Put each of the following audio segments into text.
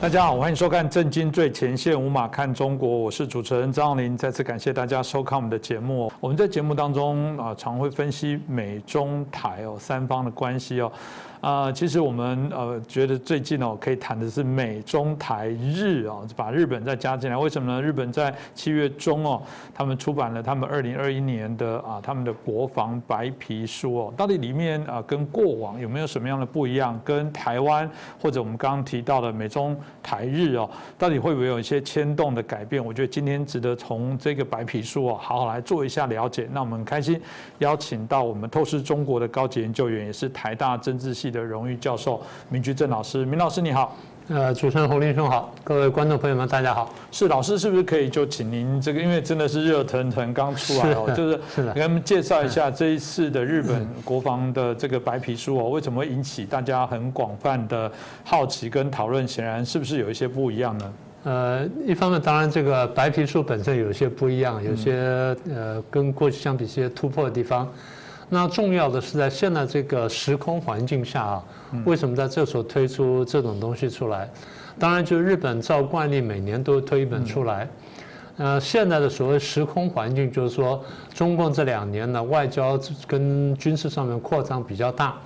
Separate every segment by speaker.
Speaker 1: 大家好，欢迎收看《震惊最前线》，无马看中国，我是主持人张林。再次感谢大家收看我们的节目。我们在节目当中啊，常会分析美中台哦三方的关系哦。啊，其实我们呃觉得最近哦可以谈的是美中台日啊，把日本再加进来。为什么呢？日本在七月中哦，他们出版了他们二零二一年的啊他们的国防白皮书哦，到底里面啊跟过往有没有什么样的不一样？跟台湾或者我们刚刚提到的美中台日哦，到底会不会有一些牵动的改变？我觉得今天值得从这个白皮书哦好好来做一下了解。那我们很开心邀请到我们透视中国的高级研究员，也是台大政治系。的荣誉教授明居正老师，明老师你好，
Speaker 2: 呃，主持人洪林兄好，各位观众朋友们大家好。
Speaker 1: 是老师，是不是可以就请您这个，因为真的是热腾腾刚出来哦，就是给他们介绍一下这一次的日本国防的这个白皮书哦，为什么会引起大家很广泛的好奇跟讨论？显然是不是有一些不一样呢？
Speaker 2: 呃，一方面当然这个白皮书本身有些不一样，有些呃跟过去相比一些突破的地方。那重要的是在现在这个时空环境下啊，为什么在这时候推出这种东西出来？当然，就日本照惯例每年都推一本出来。呃，现在的所谓时空环境就是说，中共这两年呢外交跟军事上面扩张比较大，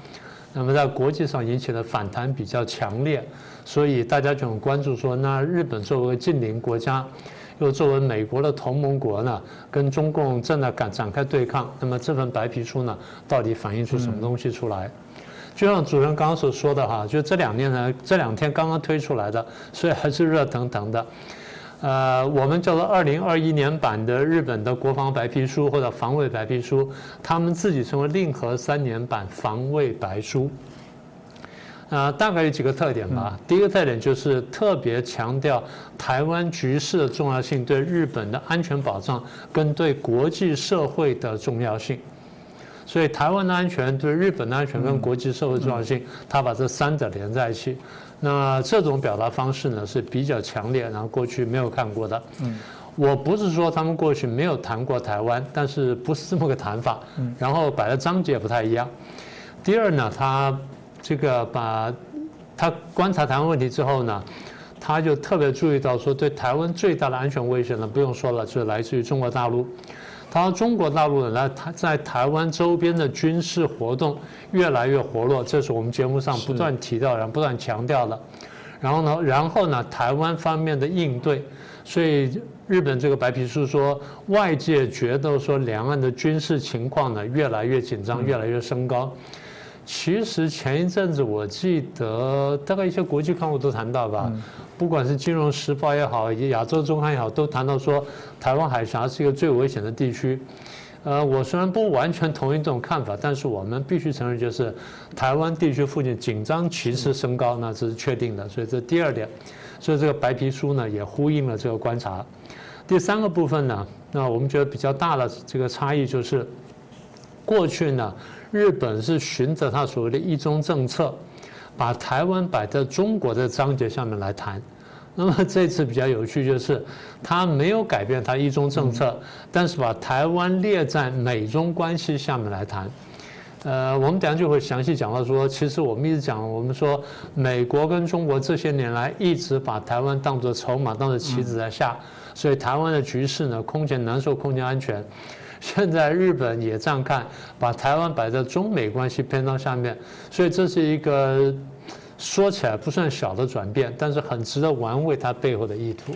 Speaker 2: 那么在国际上引起的反弹比较强烈，所以大家就很关注说，那日本作为近邻国家。又作为美国的同盟国呢，跟中共正在展展开对抗。那么这份白皮书呢，到底反映出什么东西出来？就像主任刚刚所说的哈，就这两年呢，这两天刚刚推出来的，所以还是热腾腾的。呃，我们叫做二零二一年版的日本的国防白皮书或者防卫白皮书，他们自己称为令和三年版防卫白书。啊，大概有几个特点吧。第一个特点就是特别强调台湾局势的重要性，对日本的安全保障跟对国际社会的重要性。所以台湾的安全、对日本的安全跟国际社会重要性，他把这三者连在一起。那这种表达方式呢是比较强烈，然后过去没有看过的。嗯，我不是说他们过去没有谈过台湾，但是不是这么个谈法。嗯，然后摆的章节不太一样。第二呢，他。这个把他观察台湾问题之后呢，他就特别注意到说，对台湾最大的安全威胁呢，不用说了，就是来自于中国大陆。他说中国大陆呢，来他在台湾周边的军事活动越来越活络，这是我们节目上不断提到，然后不断强调的。然后呢，然后呢，台湾方面的应对，所以日本这个白皮书说，外界觉得说两岸的军事情况呢越来越紧张，越来越升高。其实前一阵子我记得大概一些国际刊物都谈到吧，不管是《金融时报》也好，以及《亚洲周刊》也好，都谈到说台湾海峡是一个最危险的地区。呃，我虽然不完全同意这种看法，但是我们必须承认，就是台湾地区附近紧张趋势升高，那这是确定的。所以这第二点，所以这个白皮书呢也呼应了这个观察。第三个部分呢，那我们觉得比较大的这个差异就是，过去呢。日本是循着他所谓的一中政策，把台湾摆在中国的章节下面来谈。那么这次比较有趣就是，他没有改变他一中政策，但是把台湾列在美中关系下面来谈。呃，我们等下就会详细讲到说，其实我们一直讲，我们说美国跟中国这些年来一直把台湾当作筹码，当作棋子在下，所以台湾的局势呢，空前难受，空前安全。现在日本也这样看，把台湾摆在中美关系偏到下面，所以这是一个说起来不算小的转变，但是很值得玩味它背后的意图。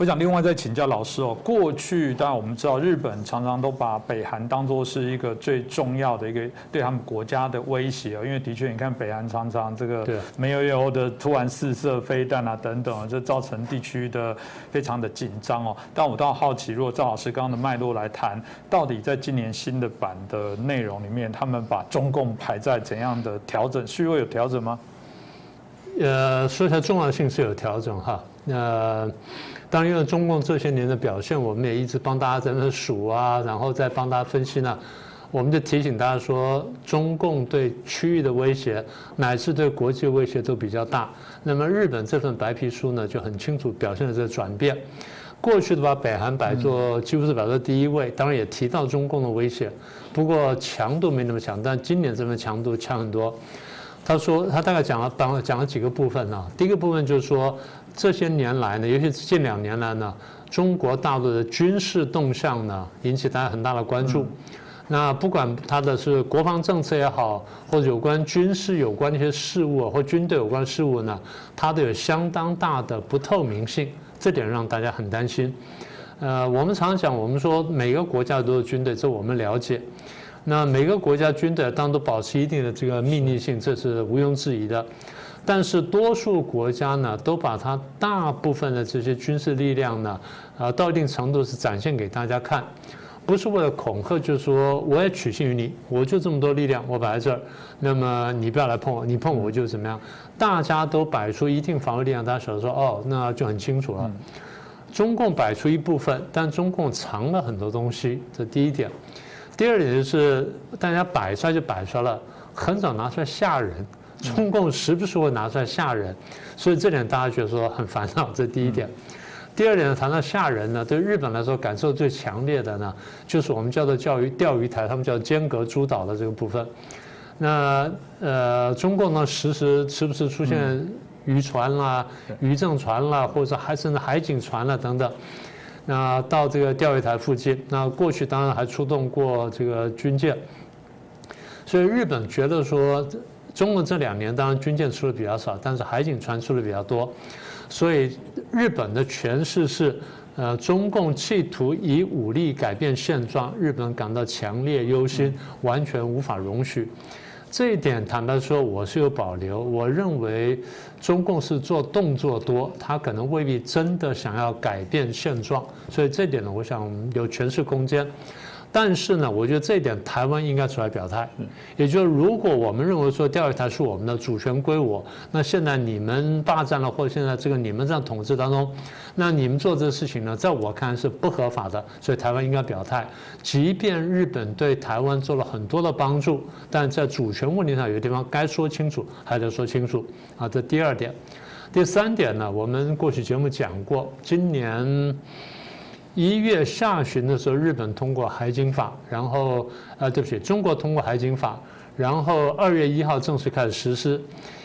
Speaker 1: 我想另外再请教老师哦，过去当然我们知道日本常常都把北韩当作是一个最重要的一个对他们国家的威胁哦，因为的确你看北韩常常这个没有油的突然试射飞弹啊等等，这造成地区的非常的紧张哦。但我倒好奇，如果赵老师刚刚的脉络来谈，到底在今年新的版的内容里面，他们把中共排在怎样的调整？需要有调整吗？
Speaker 2: 呃，说起来重要性是有调整哈，那。当然，因为中共这些年的表现，我们也一直帮大家在那数啊，然后再帮大家分析呢。我们就提醒大家说，中共对区域的威胁，乃至对国际威胁都比较大。那么日本这份白皮书呢，就很清楚表现了这个转变。过去的把北韩摆作几乎是摆在第一位，当然也提到中共的威胁，不过强度没那么强。但今年这份强度强很多。他说他大概讲了讲讲了几个部分呢。第一个部分就是说，这些年来呢，尤其是近两年来呢，中国大陆的军事动向呢，引起大家很大的关注。那不管它的是国防政策也好，或者有关军事有关的一些事务，或军队有关事务呢，它都有相当大的不透明性，这点让大家很担心。呃，我们常讲，我们说每个国家都有军队，这我们了解。那每个国家军队当然都保持一定的这个秘密性，这是毋庸置疑的。但是多数国家呢，都把它大部分的这些军事力量呢，啊，到一定程度是展现给大家看。不是为了恐吓，就是说我也取信于你，我就这么多力量，我摆在这儿，那么你不要来碰我，你碰我就怎么样？大家都摆出一定防御力量，大家晓得说哦，那就很清楚了。中共摆出一部分，但中共藏了很多东西，这第一点。第二点就是大家摆出来就摆出来了，很少拿出来吓人。中共时不时会拿出来吓人，所以这点大家觉得说很烦恼，这第一点。第二点呢，谈到吓人呢，对日本来说感受最强烈的呢，就是我们叫做钓鱼钓鱼台，他们叫间隔诸岛的这个部分。那呃，中共呢，时时时不时出现渔船啦、渔政船啦，或者还甚至海警船啦等等。那到这个钓鱼台附近，那过去当然还出动过这个军舰。所以日本觉得说，中国这两年当然军舰出的比较少，但是海警船出的比较多。所以日本的诠释是，呃，中共企图以武力改变现状，日本感到强烈忧心，完全无法容许。这一点坦白说，我是有保留。我认为中共是做动作多，他可能未必真的想要改变现状。所以这点呢，我想有诠释空间。但是呢，我觉得这一点台湾应该出来表态。也就是如果我们认为说钓鱼台是我们的主权归我，那现在你们霸占了，或者现在这个你们在统治当中，那你们做这个事情呢，在我看是不合法的。所以台湾应该表态，即便日本对台湾做了很多的帮助，但在主权问题上有些地方该说清楚还得说清楚啊。这第二点，第三点呢，我们过去节目讲过，今年。一月下旬的时候，日本通过海警法，然后呃，对不起，中国通过海警法，然后二月一号正式开始实施。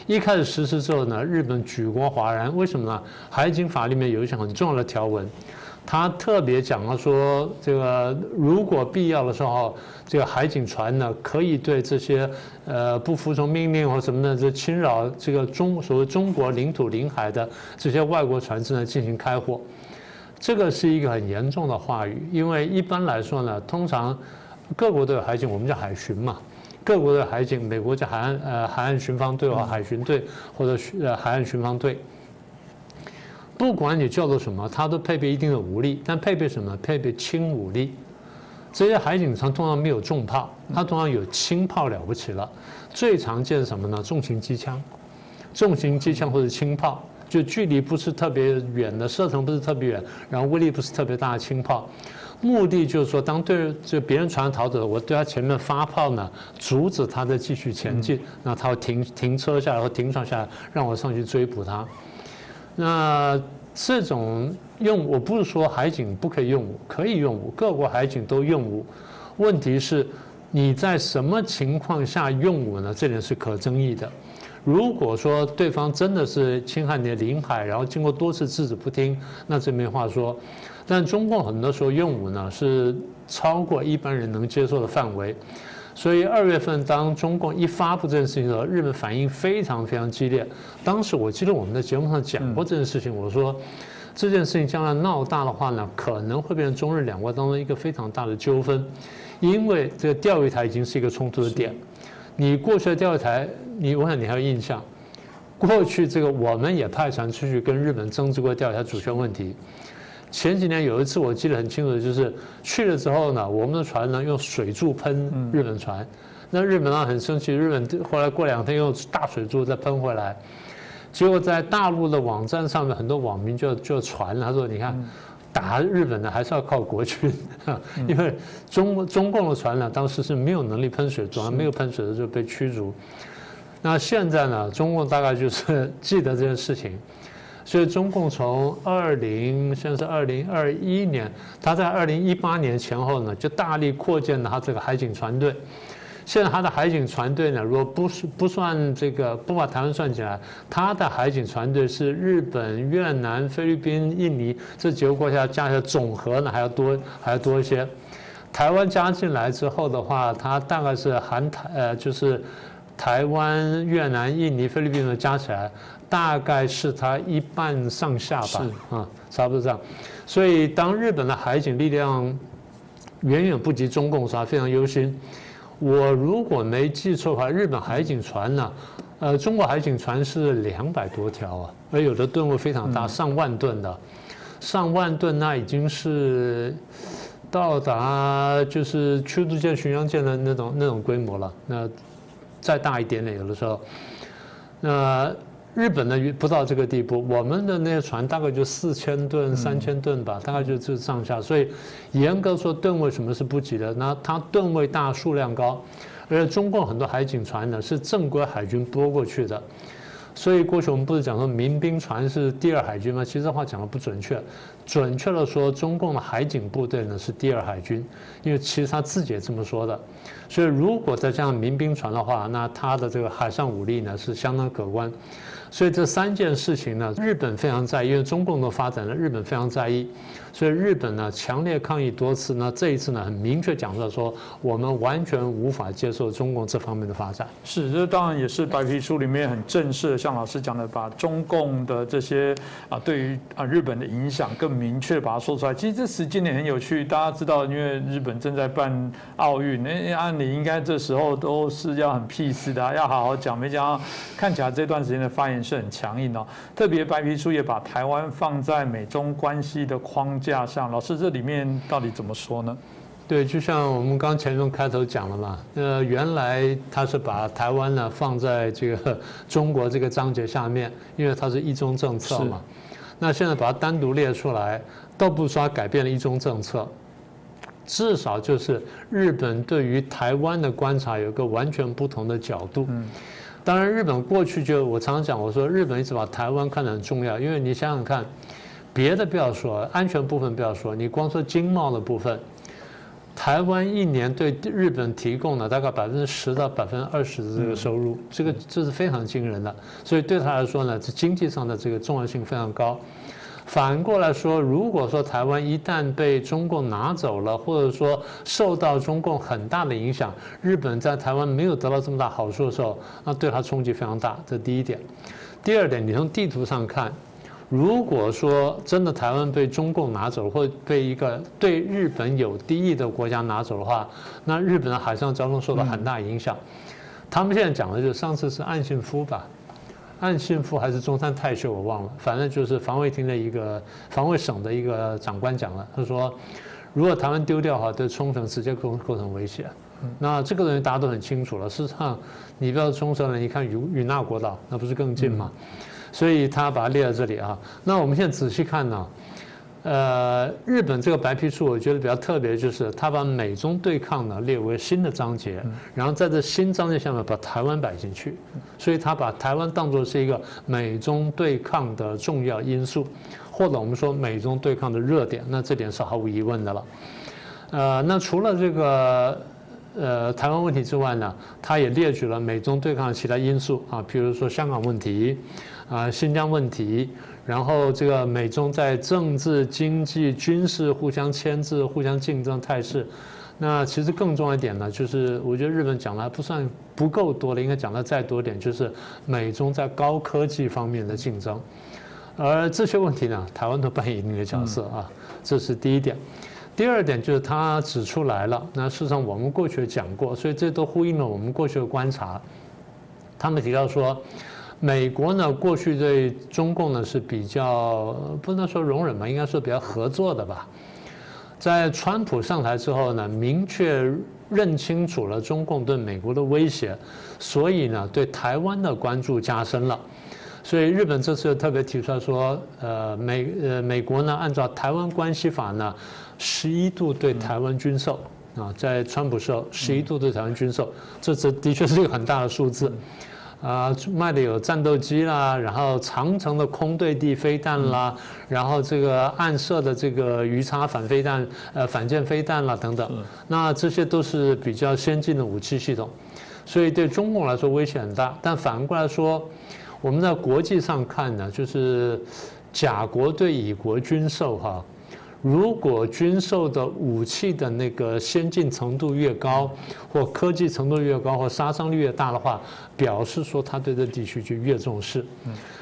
Speaker 2: 一开始实施之后呢，日本举国哗然，为什么呢？海警法里面有一项很重要的条文，它特别讲了说，这个如果必要的时候，这个海警船呢，可以对这些呃不服从命令或什么的，这侵扰这个中所谓中国领土领海的这些外国船只呢，进行开火。这个是一个很严重的话语，因为一般来说呢，通常各国都有海警，我们叫海巡嘛，各国的海警，美国叫海岸呃海岸巡防队或海巡队或者呃海岸巡防队，不管你叫做什么，它都配备一定的武力，但配备什么？配备轻武力。这些海警船通常没有重炮，它通常有轻炮了不起了。最常见什么呢？重型机枪，重型机枪或者轻炮。就距离不是特别远的，射程不是特别远，然后威力不是特别大的轻炮，目的就是说，当对就别人船逃走，我对他前面发炮呢，阻止他再继续前进，那他会停停车下来或停船下来，让我上去追捕他。那这种用，我不是说海警不可以用武，可以用武，各国海警都用武，问题是你在什么情况下用武呢？这点是可争议的。如果说对方真的是侵害你的领海，然后经过多次制止不听，那这没话说。但中共很多时候用武呢，是超过一般人能接受的范围。所以二月份当中共一发布这件事情的时候，日本反应非常非常激烈。当时我记得我们在节目上讲过这件事情，我说这件事情将来闹大的话呢，可能会变成中日两国当中一个非常大的纠纷，因为这个钓鱼台已经是一个冲突的点。你过去的钓鱼台，你我想你还有印象。过去这个我们也派船出去跟日本争执过钓鱼台主权问题。前几年有一次我记得很清楚，就是去了之后呢，我们的船呢用水柱喷日本船，那日本呢很生气，日本后来过两天用大水柱再喷回来，结果在大陆的网站上面很多网民就就传了，他说你看。打日本的，还是要靠国军，因为中中共的船呢，当时是没有能力喷水，主要没有喷水的就被驱逐。那现在呢，中共大概就是记得这件事情，所以中共从二零现在是二零二一年，他在二零一八年前后呢，就大力扩建了他这个海警船队。现在他的海警船队呢，如果不是不算这个不把台湾算起来，他的海警船队是日本、越南、菲律宾、印尼这几个国家加起来总和呢还要多还要多一些。台湾加进来之后的话，它大概是含台呃就是台湾、越南、印尼、菲律宾的加起来，大概是它一半上下吧，啊，差不多这样。所以当日本的海警力量远远不及中共，是非常忧心。我如果没记错的话，日本海警船呢，呃，中国海警船是两百多条啊，而有的吨位非常大，上万吨的，上万吨那已经是到达就是驱逐舰、巡洋舰的那种那种规模了。那再大一点点，有的时候，那。日本呢不到这个地步，我们的那些船大概就四千吨、三千吨吧，大概就这上下。所以严格说吨位什么是不及的，那它吨位大、数量高，而且中共很多海警船呢是正规海军拨过去的。所以过去我们不是讲说民兵船是第二海军吗？其实这话讲的不准确，准确的说，中共的海警部队呢是第二海军，因为其实他自己也这么说的。所以如果再加上民兵船的话，那他的这个海上武力呢是相当可观。所以这三件事情呢，日本非常在意，因为中共的发展呢，日本非常在意。所以日本呢强烈抗议多次，那这一次呢很明确讲到说，我们完全无法接受中共这方面的发展。
Speaker 1: 是，这当然也是白皮书里面很正式，像老师讲的，把中共的这些啊对于啊日本的影响更明确把它说出来。其实这时间点很有趣，大家知道，因为日本正在办奥运，那按理应该这时候都是要很 peace 的，要好好讲。没想到看起来这段时间的发言是很强硬哦。特别白皮书也把台湾放在美中关系的框。架上，老师这里面到底怎么说呢？
Speaker 2: 对，就像我们刚前面开头讲了嘛，呃，原来他是把台湾呢放在这个中国这个章节下面，因为它是一中政策嘛。那现在把它单独列出来，倒不说改变了一中政策，至少就是日本对于台湾的观察有个完全不同的角度。嗯，当然，日本过去就我常常讲，我说日本一直把台湾看得很重要，因为你想想看。别的不要说，安全部分不要说，你光说经贸的部分，台湾一年对日本提供了大概百分之十到百分之二十的这个收入，这个这是非常惊人的。所以对他来说呢，这经济上的这个重要性非常高。反过来说，如果说台湾一旦被中共拿走了，或者说受到中共很大的影响，日本在台湾没有得到这么大好处的时候，那对他冲击非常大。这第一点。第二点，你从地图上看。如果说真的台湾被中共拿走，或被一个对日本有敌意的国家拿走的话，那日本的海上交通受到很大影响。他们现在讲的就是上次是岸信夫吧，岸信夫还是中山泰秀我忘了，反正就是防卫厅的一个防卫省的一个长官讲了，他说如果台湾丢掉的话，对冲绳直接构构成威胁。那这个东西大家都很清楚了。事实上，你不要冲绳了，你看与与那国岛，那不是更近吗？所以他把它列在这里啊。那我们现在仔细看呢，呃，日本这个白皮书，我觉得比较特别，就是他把美中对抗呢列为新的章节，然后在这新章节下面把台湾摆进去，所以他把台湾当作是一个美中对抗的重要因素，或者我们说美中对抗的热点，那这点是毫无疑问的了。呃，那除了这个呃台湾问题之外呢，他也列举了美中对抗的其他因素啊，比如说香港问题。啊，新疆问题，然后这个美中在政治、经济、军事互相牵制、互相竞争态势。那其实更重要一点呢，就是我觉得日本讲的还不算不够多了，应该讲的再多点，就是美中在高科技方面的竞争。而这些问题呢，台湾都扮演一定的角色啊，这是第一点。第二点就是他指出来了，那事实上我们过去讲过，所以这都呼应了我们过去的观察。他们提到说。美国呢，过去对中共呢是比较不能说容忍吧，应该说比较合作的吧。在川普上台之后呢，明确认清楚了中共对美国的威胁，所以呢，对台湾的关注加深了。所以日本这次特别提出来说，呃，美呃美国呢，按照台湾关系法呢，十一度对台湾军售啊，在川普时候十一度对台湾军售，这这的确是一个很大的数字。啊，卖的有战斗机啦，然后长城的空对地飞弹啦，然后这个暗射的这个鱼叉反飞弹、呃反舰飞弹啦等等，那这些都是比较先进的武器系统，所以对中共来说威胁很大。但反过来说，我们在国际上看呢，就是甲国对乙国军售哈。如果军售的武器的那个先进程度越高，或科技程度越高，或杀伤力越大的话，表示说他对这地区就越重视。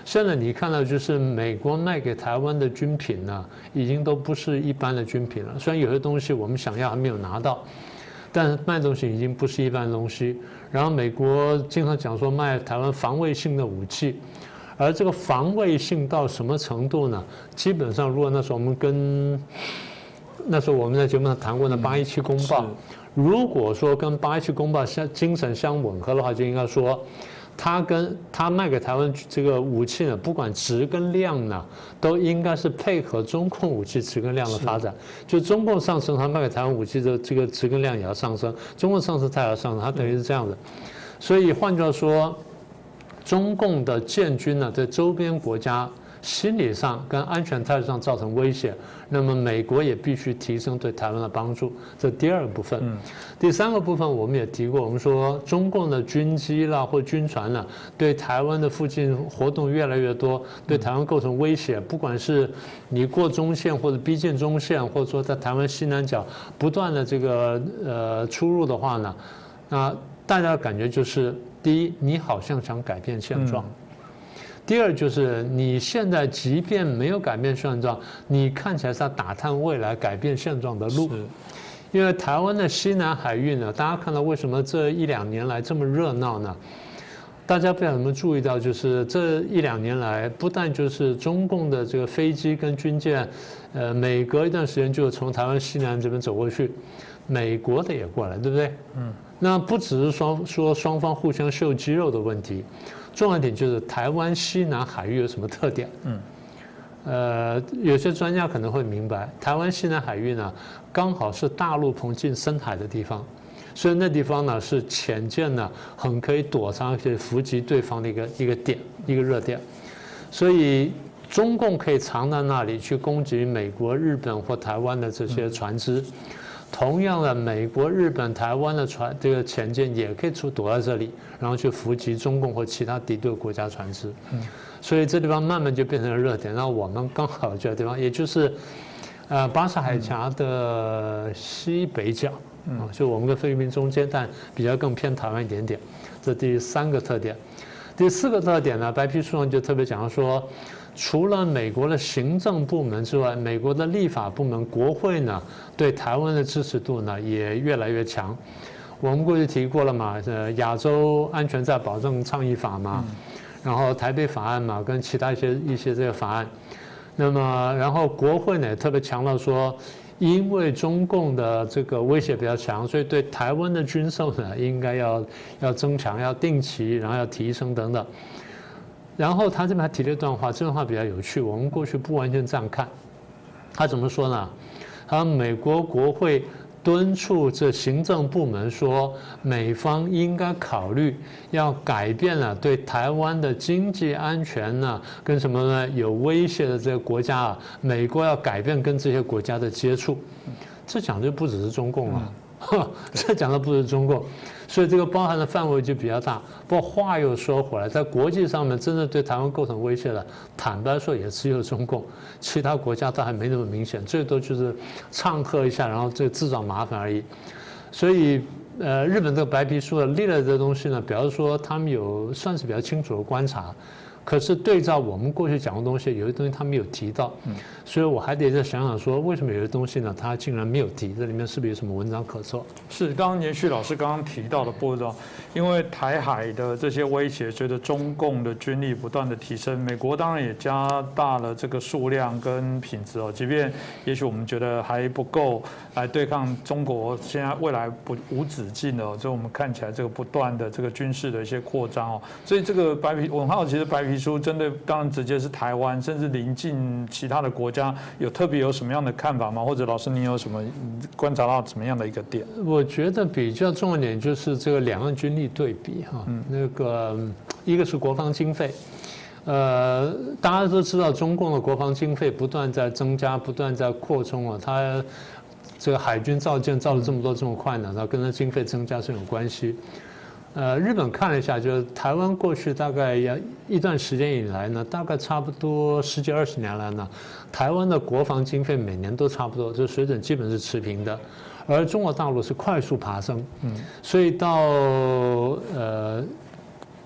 Speaker 2: 现在你看到就是美国卖给台湾的军品呢，已经都不是一般的军品了。虽然有些东西我们想要还没有拿到，但是卖东西已经不是一般的东西。然后美国经常讲说卖台湾防卫性的武器。而这个防卫性到什么程度呢？基本上，如果那时候我们跟那时候我们在节目上谈过的八一七公报，如果说跟八一七公报相精神相吻合的话，就应该说，他跟他卖给台湾这个武器呢，不管值跟量呢，都应该是配合中共武器值跟量的发展。就中共上升，他卖给台湾武器的这个值跟量也要上升；中共上升，它也要上升，它等于是这样的。所以换句话说。中共的建军呢，在周边国家心理上跟安全态度上造成威胁，那么美国也必须提升对台湾的帮助。这第二个部分，第三个部分我们也提过，我们说中共的军机啦或军船呢，对台湾的附近活动越来越多，对台湾构成威胁。不管是你过中线或者逼近中线，或者说在台湾西南角不断的这个呃出入的话呢，那大家感觉就是。第一，你好像想改变现状；第二，就是你现在即便没有改变现状，你看起来是在打探未来改变现状的路。因为台湾的西南海域呢，大家看到为什么这一两年来这么热闹呢？大家不知道有没有注意到，就是这一两年来，不但就是中共的这个飞机跟军舰，呃，每隔一段时间就从台湾西南这边走过去，美国的也过来，对不对？嗯。那不只是双说双方互相秀肌肉的问题，重要点就是台湾西南海域有什么特点？嗯，呃，有些专家可能会明白，台湾西南海域呢，刚好是大陆棚进深海的地方，所以那地方呢是潜舰呢很可以躲藏去伏击对方的一个一个点一个热点，所以中共可以藏在那里去攻击美国、日本或台湾的这些船只。同样的，美国、日本、台湾的船，这个潜舰也可以出躲在这里，然后去伏击中共或其他敌对国家船只。嗯，所以这地方慢慢就变成了热点。那我们刚好这个地方，也就是，呃，巴士海峡的西北角，嗯，就我们跟菲律宾中间，但比较更偏台湾一点点。这第三个特点，第四个特点呢，白皮书上就特别讲说。除了美国的行政部门之外，美国的立法部门、国会呢，对台湾的支持度呢也越来越强。我们过去提过了嘛，呃，亚洲安全在保证倡议法嘛，然后台北法案嘛，跟其他一些一些这个法案。那么，然后国会呢特别强调说，因为中共的这个威胁比较强，所以对台湾的军售呢应该要要增强、要定期，然后要提升等等。然后他这边还提了一段话，这段话比较有趣。我们过去不完全这样看，他怎么说呢？他美国国会敦促这行政部门说，美方应该考虑要改变了对台湾的经济安全呢，跟什么呢有威胁的这个国家啊，美国要改变跟这些国家的接触。这讲的不只是中共啊，这讲的不是中共。所以这个包含的范围就比较大。不过话又说回来，在国际上面真正对台湾构成威胁的，坦白说也只有中共，其他国家都还没那么明显，最多就是唱和一下，然后这自找麻烦而已。所以，呃，日本这个白皮书的列了这东西呢，表示说他们有算是比较清楚的观察。可是对照我们过去讲的东西，有些东西他没有提到，所以我还得再想想说，为什么有些东西呢，他竟然没有提？这里面是不是有什么文章可做？
Speaker 1: 是，刚刚延续老师刚刚提到的步骤，因为台海的这些威胁，随着中共的军力不断的提升，美国当然也加大了这个数量跟品质哦。即便也许我们觉得还不够来对抗中国，现在未来不无止境的，所以我们看起来这个不断的这个军事的一些扩张哦。所以这个白皮，我很好奇的白皮。皮书针对当然直接是台湾，甚至临近其他的国家，有特别有什么样的看法吗？或者老师您有什么观察到什么样的一个点？
Speaker 2: 我觉得比较重要点就是这个两岸军力对比哈，那个一个是国防经费。呃，大家都知道，中共的国防经费不断在增加，不断在扩充啊。它这个海军造舰造了这么多这么快呢，那跟它经费增加是有关系。呃，日本看了一下，就是台湾过去大概要一段时间以来呢，大概差不多十几二十年来呢，台湾的国防经费每年都差不多，就水准基本是持平的，而中国大陆是快速爬升。嗯，所以到呃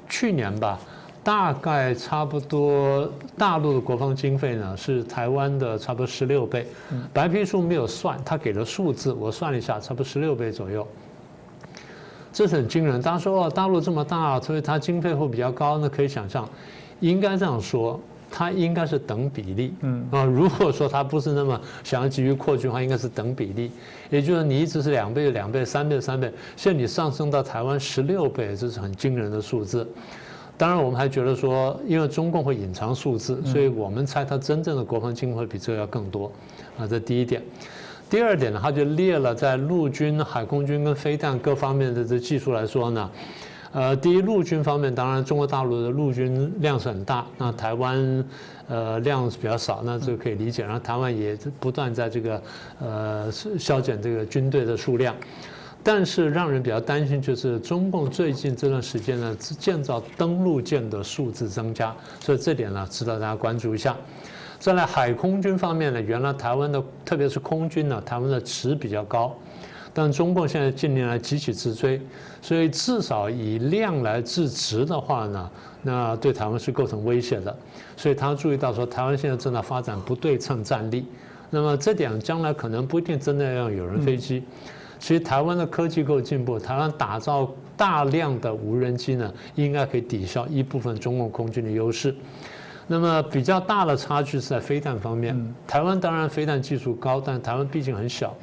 Speaker 2: 去年吧。大概差不多，大陆的国防经费呢是台湾的差不多十六倍。白皮书没有算，他给了数字，我算了一下，差不多十六倍左右。这是很惊人。大家说哦，大陆这么大，所以它经费会比较高，那可以想象，应该这样说，它应该是等比例。嗯啊，如果说它不是那么想要急于扩军的话，应该是等比例。也就是你一直是两倍、两倍、三倍、三倍，现在你上升到台湾十六倍，这是很惊人的数字。当然，我们还觉得说，因为中共会隐藏数字，所以我们猜它真正的国防经费比这个要更多，啊，这第一点。第二点呢，他就列了在陆军、海空军跟飞弹各方面的这技术来说呢，呃，第一陆军方面，当然中国大陆的陆军量是很大，那台湾呃量是比较少，那这个可以理解。然后台湾也不断在这个呃削减这个军队的数量。但是让人比较担心，就是中共最近这段时间呢，建造登陆舰的数字增加，所以这点呢，值得大家关注一下。再来海空军方面呢，原来台湾的特别是空军呢，台湾的值比较高，但中共现在近年来急起直追，所以至少以量来制值的话呢，那对台湾是构成威胁的。所以他注意到说，台湾现在正在发展不对称战力，那么这点将来可能不一定真的要有人飞机。其实台湾的科技够进步，台湾打造大量的无人机呢，应该可以抵消一部分中共空军的优势。那么比较大的差距是在飞弹方面，台湾当然飞弹技术高，但台湾毕竟很小，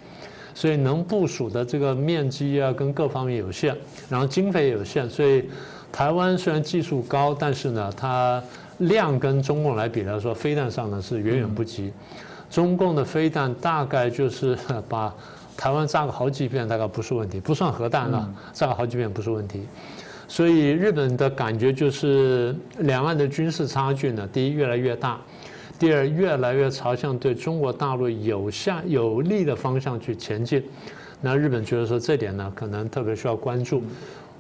Speaker 2: 所以能部署的这个面积啊跟各方面有限，然后经费也有限，所以台湾虽然技术高，但是呢，它量跟中共来比来说，飞弹上呢是远远不及。中共的飞弹大概就是 把。台湾炸个好几遍大概不是问题，不算核弹了，炸个好几遍不是问题。所以日本的感觉就是两岸的军事差距呢，第一越来越大，第二越来越朝向对中国大陆有向有利的方向去前进。那日本觉得说这点呢，可能特别需要关注。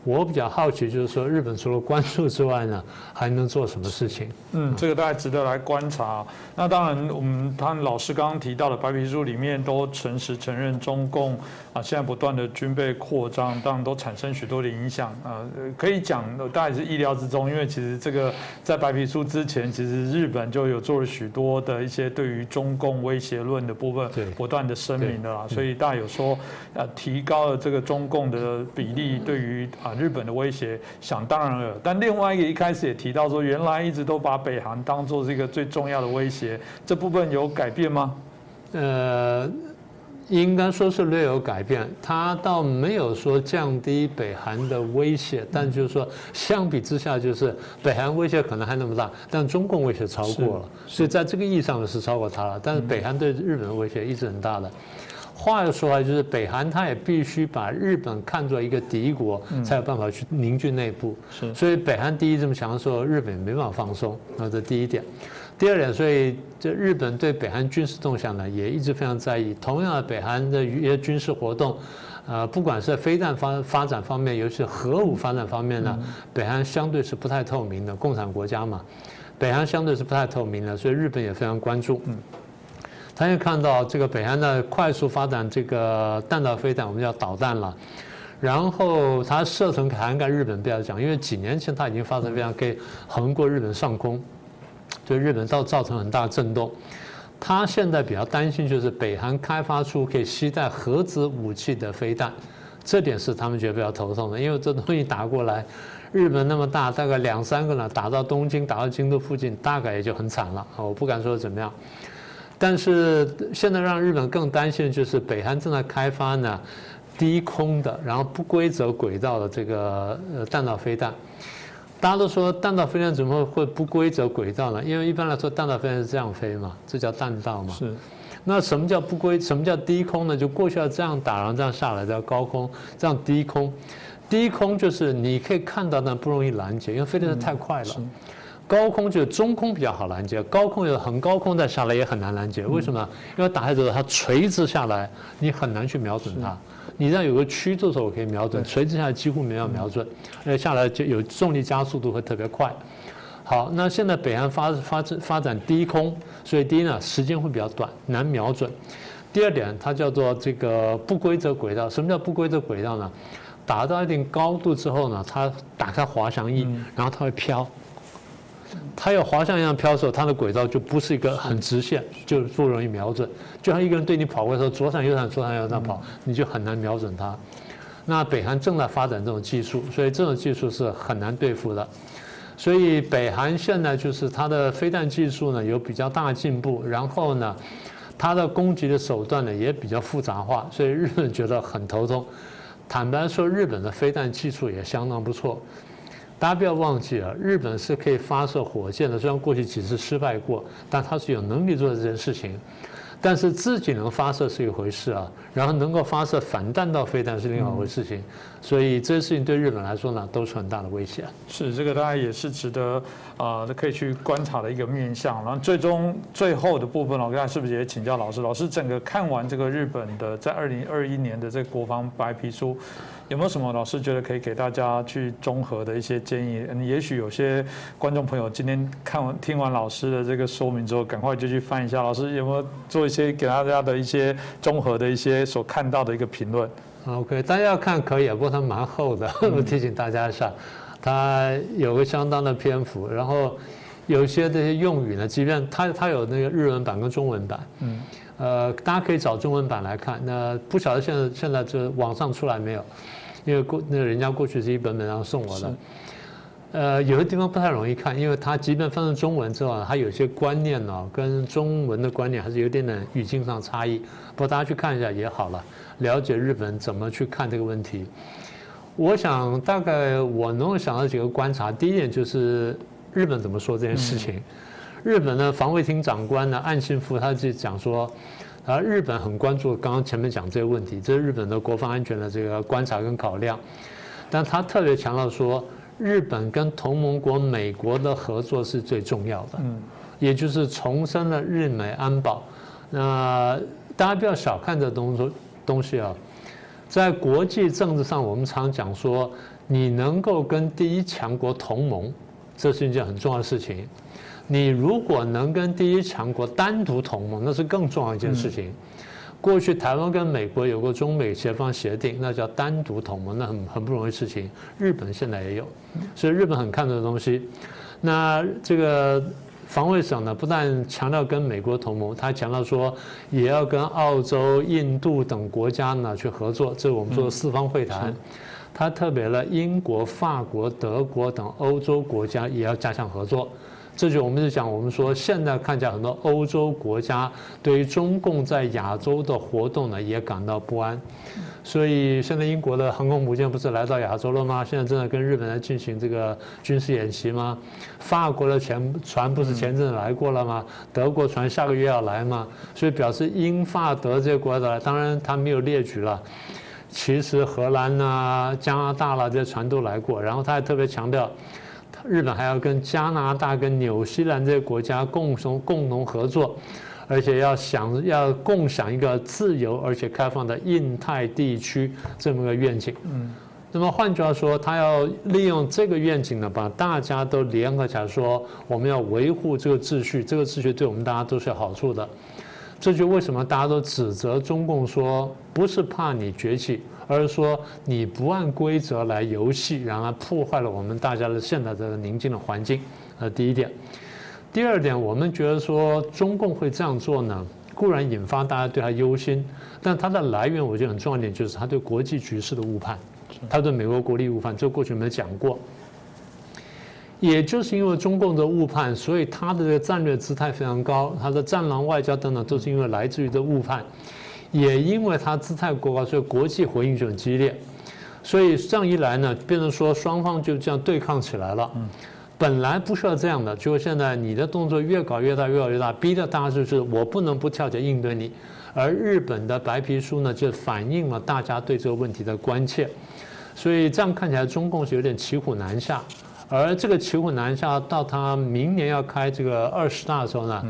Speaker 2: 我比较好奇，就是说日本除了关注之外呢，还能做什么事情？
Speaker 1: 嗯，这个大家值得来观察。那当然，我们他老师刚刚提到的白皮书里面都诚实承认中共啊，现在不断的军备扩张，当然都产生许多的影响啊。可以讲，大概是意料之中，因为其实这个在白皮书之前，其实日本就有做了许多的一些对于中共威胁论的部分，不断的声明的啦。所以大家有说，呃，提高了这个中共的比例，对于啊。日本的威胁想当然了，但另外一个一开始也提到说，原来一直都把北韩当做是一个最重要的威胁，这部分有改变吗？呃，
Speaker 2: 应该说是略有改变，他倒没有说降低北韩的威胁，但就是说相比之下，就是北韩威胁可能还那么大，但中共威胁超过了，所以在这个意义上呢是超过他了，但是北韩对日本的威胁一直很大的。话又说回来，就是北韩他也必须把日本看作一个敌国，才有办法去凝聚内部。是，所以北韩第一这么强的时候，日本没办法放松。那这第一点。第二点，所以这日本对北韩军事动向呢，也一直非常在意。同样的，北韩的一些军事活动，呃，不管是在飞弹发发展方面，尤其是核武发展方面呢，北韩相对是不太透明的。共产国家嘛，北韩相对是不太透明的，所以日本也非常关注。嗯。他也看到这个北韩的快速发展，这个弹道飞弹，我们叫导弹了。然后它射程涵盖日本，不要讲，因为几年前它已经发展非常可以横过日本上空，对日本造造成很大震动。他现在比较担心就是北韩开发出可以携带核子武器的飞弹，这点是他们觉得比较头痛的，因为这东西打过来，日本那么大，大概两三个呢，打到东京，打到京都附近，大概也就很惨了。我不敢说怎么样。但是现在让日本更担心的就是北韩正在开发呢低空的，然后不规则轨道的这个呃弹道飞弹。大家都说弹道飞弹怎么会不规则轨道呢？因为一般来说弹道飞弹是这样飞嘛，这叫弹道嘛。
Speaker 1: 是。
Speaker 2: 那什么叫不规？什么叫低空呢？就过去要这样打，然后这样下来叫高空，这样低空。低空就是你可以看到，但不容易拦截，因为飞的太快了。高空就是中空比较好拦截，高空有很高空再下来也很难拦截。为什么？因为打下之后它垂直下来，你很难去瞄准它。你这样有个曲度的时候，我可以瞄准；垂直下来几乎没有瞄准，而且下来就有重力加速度会特别快。好，那现在北韩发发展发展低空，所以第一呢时间会比较短，难瞄准；第二点，它叫做这个不规则轨道。什么叫不规则轨道呢？达到一定高度之后呢，它打开滑翔翼，然后它会飘。它有滑翔一样飘的时候，它的轨道就不是一个很直线，就不容易瞄准。就像一个人对你跑过来的时候，左闪右闪左闪右闪跑，你就很难瞄准它。那北韩正在发展这种技术，所以这种技术是很难对付的。所以北韩现在就是它的飞弹技术呢有比较大进步，然后呢，它的攻击的手段呢也比较复杂化，所以日本觉得很头痛。坦白说，日本的飞弹技术也相当不错。大家不要忘记啊，日本是可以发射火箭的，虽然过去几次失败过，但它是有能力做这件事情。但是自己能发射是一回事啊，然后能够发射反弹道飞弹是另外一回事情。所以这些事情对日本来说呢，都是很大的威胁。
Speaker 1: 是这个，大家也是值得啊，可以去观察的一个面向。然后最终最后的部分，我刚才是不是也请教老师？老师整个看完这个日本的在二零二一年的这个国防白皮书。有没有什么老师觉得可以给大家去综合的一些建议？嗯，也许有些观众朋友今天看完听完老师的这个说明之后，赶快就去翻一下。老师有没有做一些给大家的一些综合的一些所看到的一个评论
Speaker 2: ？OK，大家要看可以啊，不过它蛮厚的，我提醒大家一下，它有个相当的篇幅，然后有一些这些用语呢，即便它它有那个日文版跟中文版，嗯，呃，大家可以找中文版来看。那不晓得现在现在这网上出来没有？因为过那人家过去是一本本然后送我的，呃，有的地方不太容易看，因为它即便翻成中文之后，它有些观念呢跟中文的观念还是有点点语境上差异。不过大家去看一下也好了，了解日本怎么去看这个问题。我想大概我能够想到几个观察，第一点就是日本怎么说这件事情。日本的防卫厅长官呢岸信夫他就讲说。而日本很关注刚刚前面讲这个问题，这是日本的国防安全的这个观察跟考量，但他特别强调说，日本跟同盟国美国的合作是最重要的，嗯，也就是重申了日美安保。那大家不要小看这东西东西啊，在国际政治上，我们常讲说，你能够跟第一强国同盟，这是一件很重要的事情。你如果能跟第一强国单独同盟，那是更重要一件事情。过去台湾跟美国有过中美协防协定，那叫单独同盟，那很很不容易事情。日本现在也有，所以日本很看重的东西。那这个防卫省呢，不但强调跟美国同盟，他强调说也要跟澳洲、印度等国家呢去合作，这是我们说的四方会谈。他特别了英国、法国、德国等欧洲国家也要加强合作。这就我们就讲，我们说现在看起来很多欧洲国家对于中共在亚洲的活动呢也感到不安，所以现在英国的航空母舰不是来到亚洲了吗？现在正在跟日本来进行这个军事演习吗？法国的前船不是前阵子来过了吗？德国船下个月要来吗？所以表示英法德这些国家来，当然他没有列举了，其实荷兰呐、加拿大啦这些船都来过，然后他还特别强调。日本还要跟加拿大、跟纽西兰这些国家共同共同合作，而且要想要共享一个自由而且开放的印太地区这么个愿景。嗯，那么换句话说，他要利用这个愿景呢，把大家都联合起来，说我们要维护这个秩序，这个秩序对我们大家都是有好处的。这就为什么大家都指责中共说，不是怕你崛起。而是说你不按规则来游戏，然后破坏了我们大家的现在这个宁静的环境。呃，第一点，第二点，我们觉得说中共会这样做呢，固然引发大家对他忧心，但它的来源我觉得很重要一点，就是他对国际局势的误判，他对美国国力误判，这过去没有讲过。也就是因为中共的误判，所以他的这个战略姿态非常高，他的战狼外交等等，都是因为来自于这误判。也因为他姿态过高，所以国际回应就很激烈。所以这样一来呢，变成说双方就这样对抗起来了。本来不需要这样的，就现在你的动作越搞越大，越搞越大，逼得大家就是我不能不跳起来应对你。而日本的白皮书呢，就反映了大家对这个问题的关切。所以这样看起来，中共是有点骑虎难下。而这个骑虎难下，到他明年要开这个二十大的时候呢？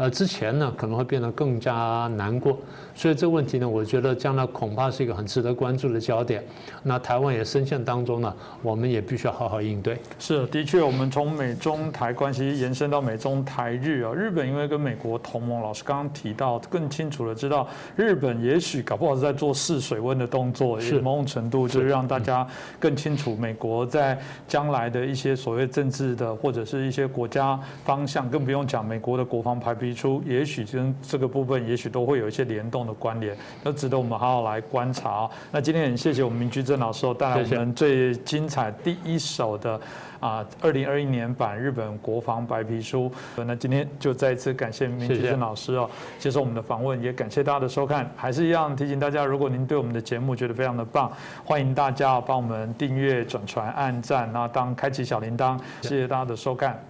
Speaker 2: 呃，之前呢可能会变得更加难过，所以这个问题呢，我觉得将来恐怕是一个很值得关注的焦点。那台湾也深陷当中呢，我们也必须要好好应对。
Speaker 1: 是，的确，我们从美中台关系延伸到美中台日啊，日本因为跟美国同盟，老师刚刚提到，更清楚的知道，日本也许搞不好是在做试水温的动作，是某种程度就是让大家更清楚美国在将来的一些所谓政治的或者是一些国家方向，更不用讲美国的国防排比。提出，也许跟这个部分，也许都会有一些联动的关联，都值得我们好好来观察。那今天很谢谢我们明居正老师带来我们最精彩第一手的啊，二零二一年版日本国防白皮书。那今天就再一次感谢明居正老师哦，接受我们的访问，也感谢大家的收看。还是一样提醒大家，如果您对我们的节目觉得非常的棒，欢迎大家帮我们订阅、转传、按赞，然后当开启小铃铛。谢谢大家的收看。